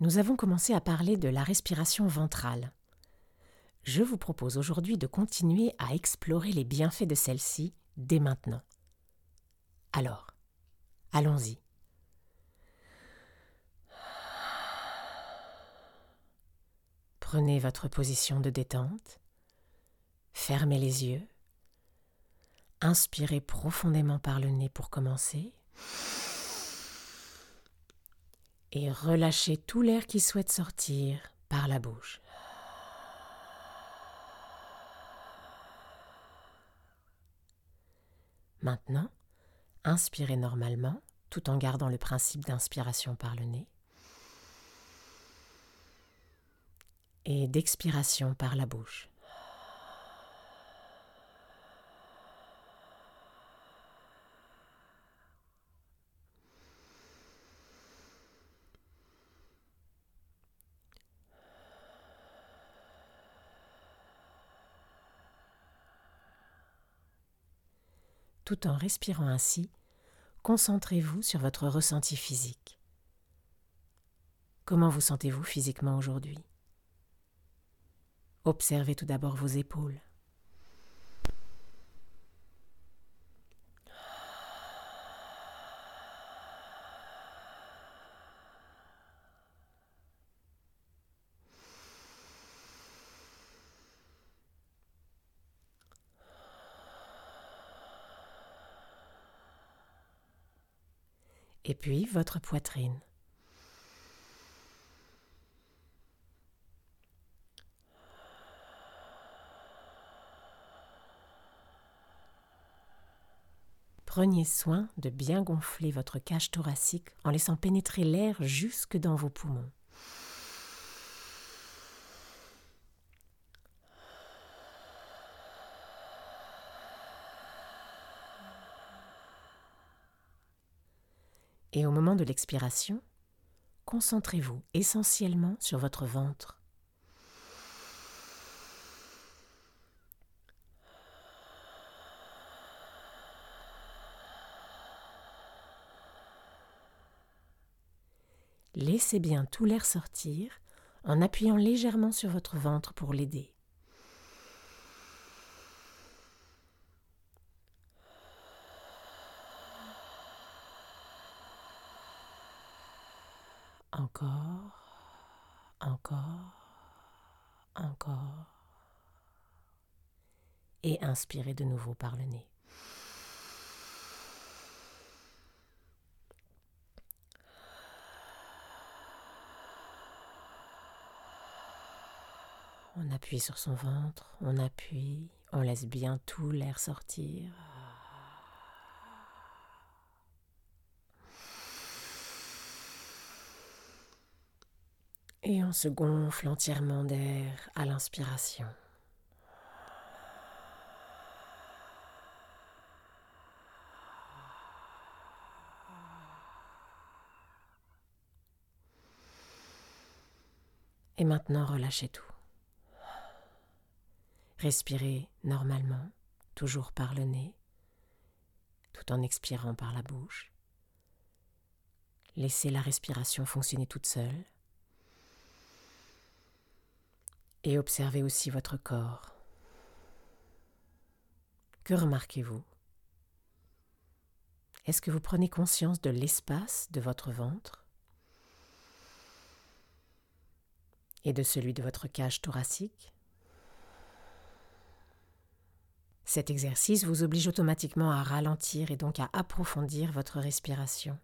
nous avons commencé à parler de la respiration ventrale. Je vous propose aujourd'hui de continuer à explorer les bienfaits de celle-ci dès maintenant. Alors, allons-y. Prenez votre position de détente, fermez les yeux, inspirez profondément par le nez pour commencer et relâchez tout l'air qui souhaite sortir par la bouche. Maintenant, inspirez normalement tout en gardant le principe d'inspiration par le nez et d'expiration par la bouche. Tout en respirant ainsi, concentrez-vous sur votre ressenti physique. Comment vous sentez-vous physiquement aujourd'hui? Observez tout d'abord vos épaules. Et puis votre poitrine. Prenez soin de bien gonfler votre cage thoracique en laissant pénétrer l'air jusque dans vos poumons. Et au moment de l'expiration, concentrez-vous essentiellement sur votre ventre. Laissez bien tout l'air sortir en appuyant légèrement sur votre ventre pour l'aider. Encore, encore, encore. Et inspirez de nouveau par le nez. On appuie sur son ventre, on appuie, on laisse bien tout l'air sortir. Et on se gonfle entièrement d'air à l'inspiration. Et maintenant, relâchez tout. Respirez normalement, toujours par le nez, tout en expirant par la bouche. Laissez la respiration fonctionner toute seule. Et observez aussi votre corps. Que remarquez-vous? Est-ce que vous prenez conscience de l'espace de votre ventre? Et de celui de votre cage thoracique? Cet exercice vous oblige automatiquement à ralentir et donc à approfondir votre respiration.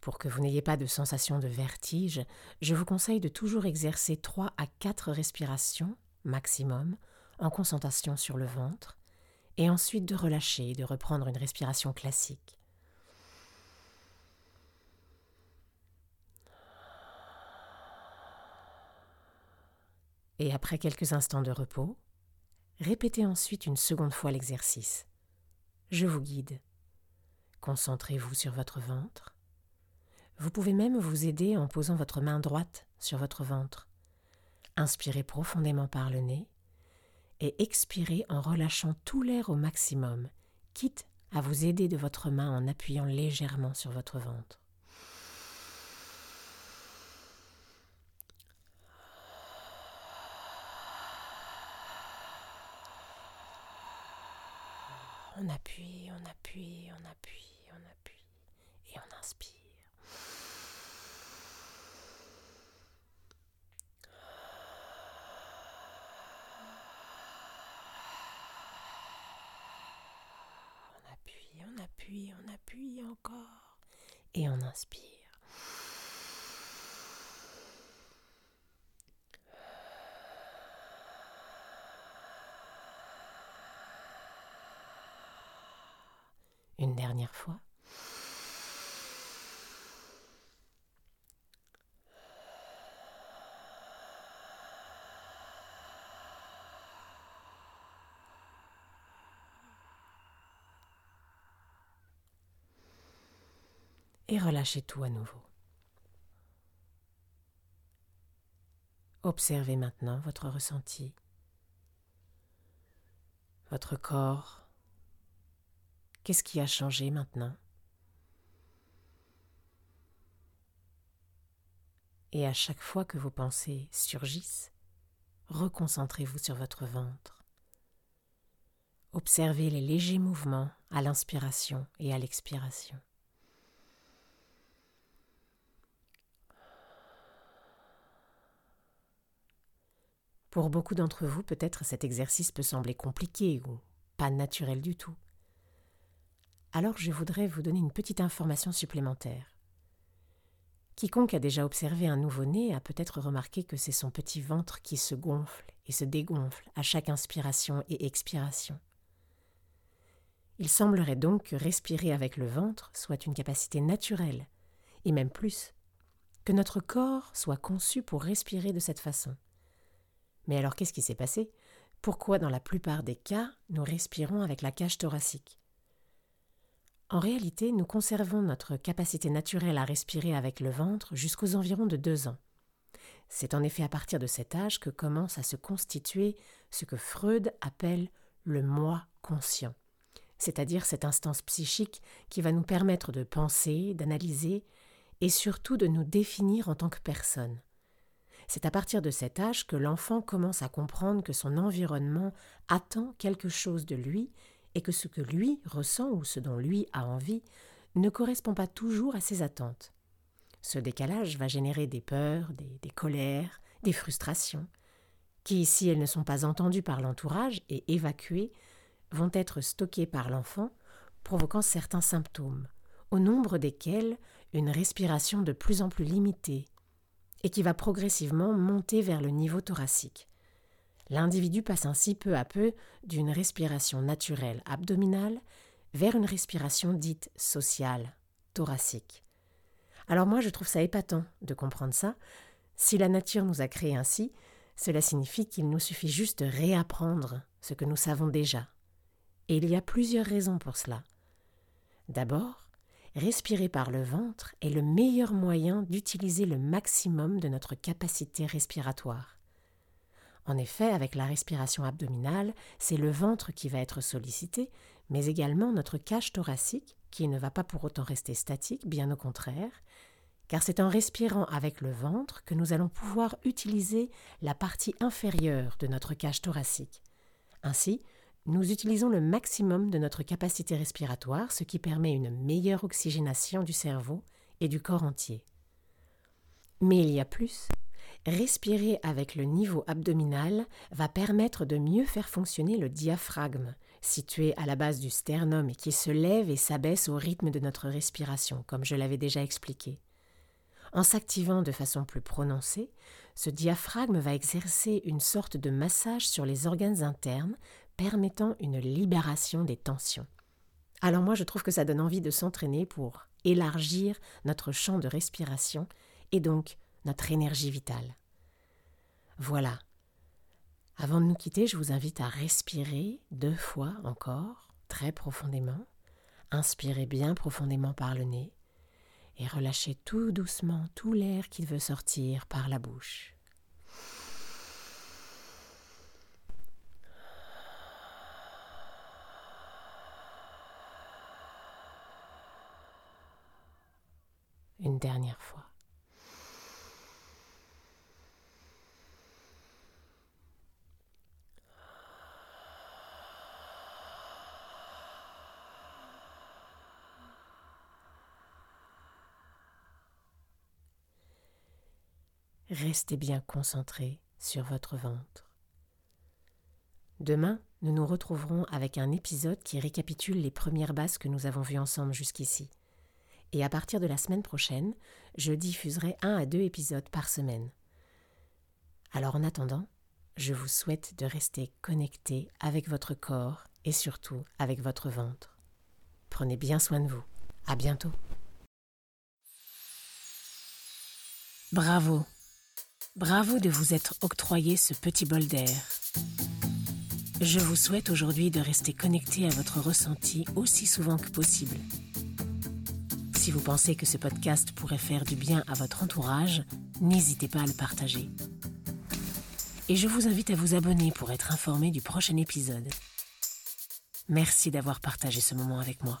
Pour que vous n'ayez pas de sensation de vertige, je vous conseille de toujours exercer 3 à 4 respirations maximum en concentration sur le ventre et ensuite de relâcher et de reprendre une respiration classique. Et après quelques instants de repos, répétez ensuite une seconde fois l'exercice. Je vous guide. Concentrez-vous sur votre ventre. Vous pouvez même vous aider en posant votre main droite sur votre ventre. Inspirez profondément par le nez et expirez en relâchant tout l'air au maximum, quitte à vous aider de votre main en appuyant légèrement sur votre ventre. On appuie, on appuie, on appuie, on appuie et on inspire. On appuie, on appuie, on appuie encore et on inspire. Une dernière fois. Et relâchez tout à nouveau. Observez maintenant votre ressenti, votre corps Qu'est-ce qui a changé maintenant? Et à chaque fois que vos pensées surgissent, reconcentrez-vous sur votre ventre. Observez les légers mouvements à l'inspiration et à l'expiration. Pour beaucoup d'entre vous, peut-être cet exercice peut sembler compliqué ou pas naturel du tout alors je voudrais vous donner une petite information supplémentaire. Quiconque a déjà observé un nouveau-né a peut-être remarqué que c'est son petit ventre qui se gonfle et se dégonfle à chaque inspiration et expiration. Il semblerait donc que respirer avec le ventre soit une capacité naturelle, et même plus, que notre corps soit conçu pour respirer de cette façon. Mais alors qu'est-ce qui s'est passé? Pourquoi dans la plupart des cas nous respirons avec la cage thoracique? En réalité, nous conservons notre capacité naturelle à respirer avec le ventre jusqu'aux environs de deux ans. C'est en effet à partir de cet âge que commence à se constituer ce que Freud appelle le moi conscient, c'est-à-dire cette instance psychique qui va nous permettre de penser, d'analyser et surtout de nous définir en tant que personne. C'est à partir de cet âge que l'enfant commence à comprendre que son environnement attend quelque chose de lui et que ce que lui ressent ou ce dont lui a envie ne correspond pas toujours à ses attentes. Ce décalage va générer des peurs, des, colères, des frustrations, qui, si elles ne sont pas entendues par l'entourage et évacuées, vont être stockées par l'enfant, provoquant certains symptômes, au nombre desquels une respiration de plus en plus limitée, et qui va progressivement monter vers le niveau thoracique. L'individu passe ainsi peu à peu d'une respiration naturelle abdominale vers une respiration dite sociale, thoracique. Alors moi je trouve ça épatant de comprendre ça. Si la nature nous a créés ainsi, cela signifie qu'il nous suffit juste de réapprendre ce que nous savons déjà. Et il y a plusieurs raisons pour cela. D'abord, respirer par le ventre est le meilleur moyen d'utiliser le maximum de notre capacité respiratoire. En effet, avec la respiration abdominale, c'est le ventre qui va être sollicité, mais également notre cage thoracique, qui ne va pas pour autant rester statique, bien au contraire, car c'est en respirant avec le ventre que nous allons pouvoir utiliser la partie inférieure de notre cage thoracique. Ainsi, nous utilisons le maximum de notre capacité respiratoire, ce qui permet une meilleure oxygénation du cerveau et du corps entier. Mais il y a plus. Respirer avec le niveau abdominal va permettre de mieux faire fonctionner le diaphragme, situé à la base du sternum et qui se lève et s'abaisse au rythme de notre respiration, comme je l'avais déjà expliqué. En s'activant de façon plus prononcée, ce diaphragme va exercer une sorte de massage sur les organes internes, permettant une libération des tensions. Alors moi je trouve que ça donne envie de s'entraîner pour élargir notre champ de respiration et donc notre énergie vitale. Voilà, Avant de nous quitter, je vous invite à respirer deux fois encore, très profondément. Inspirez bien profondément par le nez et relâchez tout doucement tout l'air qui veut sortir par la bouche. Dernière fois. Restez bien concentré sur votre ventre. Demain, nous nous retrouverons avec un épisode qui récapitule les premières bases que nous avons vues ensemble jusqu'ici. Et à partir de la semaine prochaine, je diffuserai un à deux épisodes par semaine. Alors en attendant, je vous souhaite de rester connecté avec votre corps et surtout avec votre ventre. Prenez bien soin de vous. À bientôt. Bravo Bravo de vous être octroyé ce petit bol d'air. Je vous souhaite aujourd'hui de rester connecté à votre ressenti aussi souvent que possible. Si vous pensez que ce podcast pourrait faire du bien à votre entourage, n'hésitez pas à le partager. Et je vous invite à vous abonner pour être informé du prochain épisode. Merci d'avoir partagé ce moment avec moi.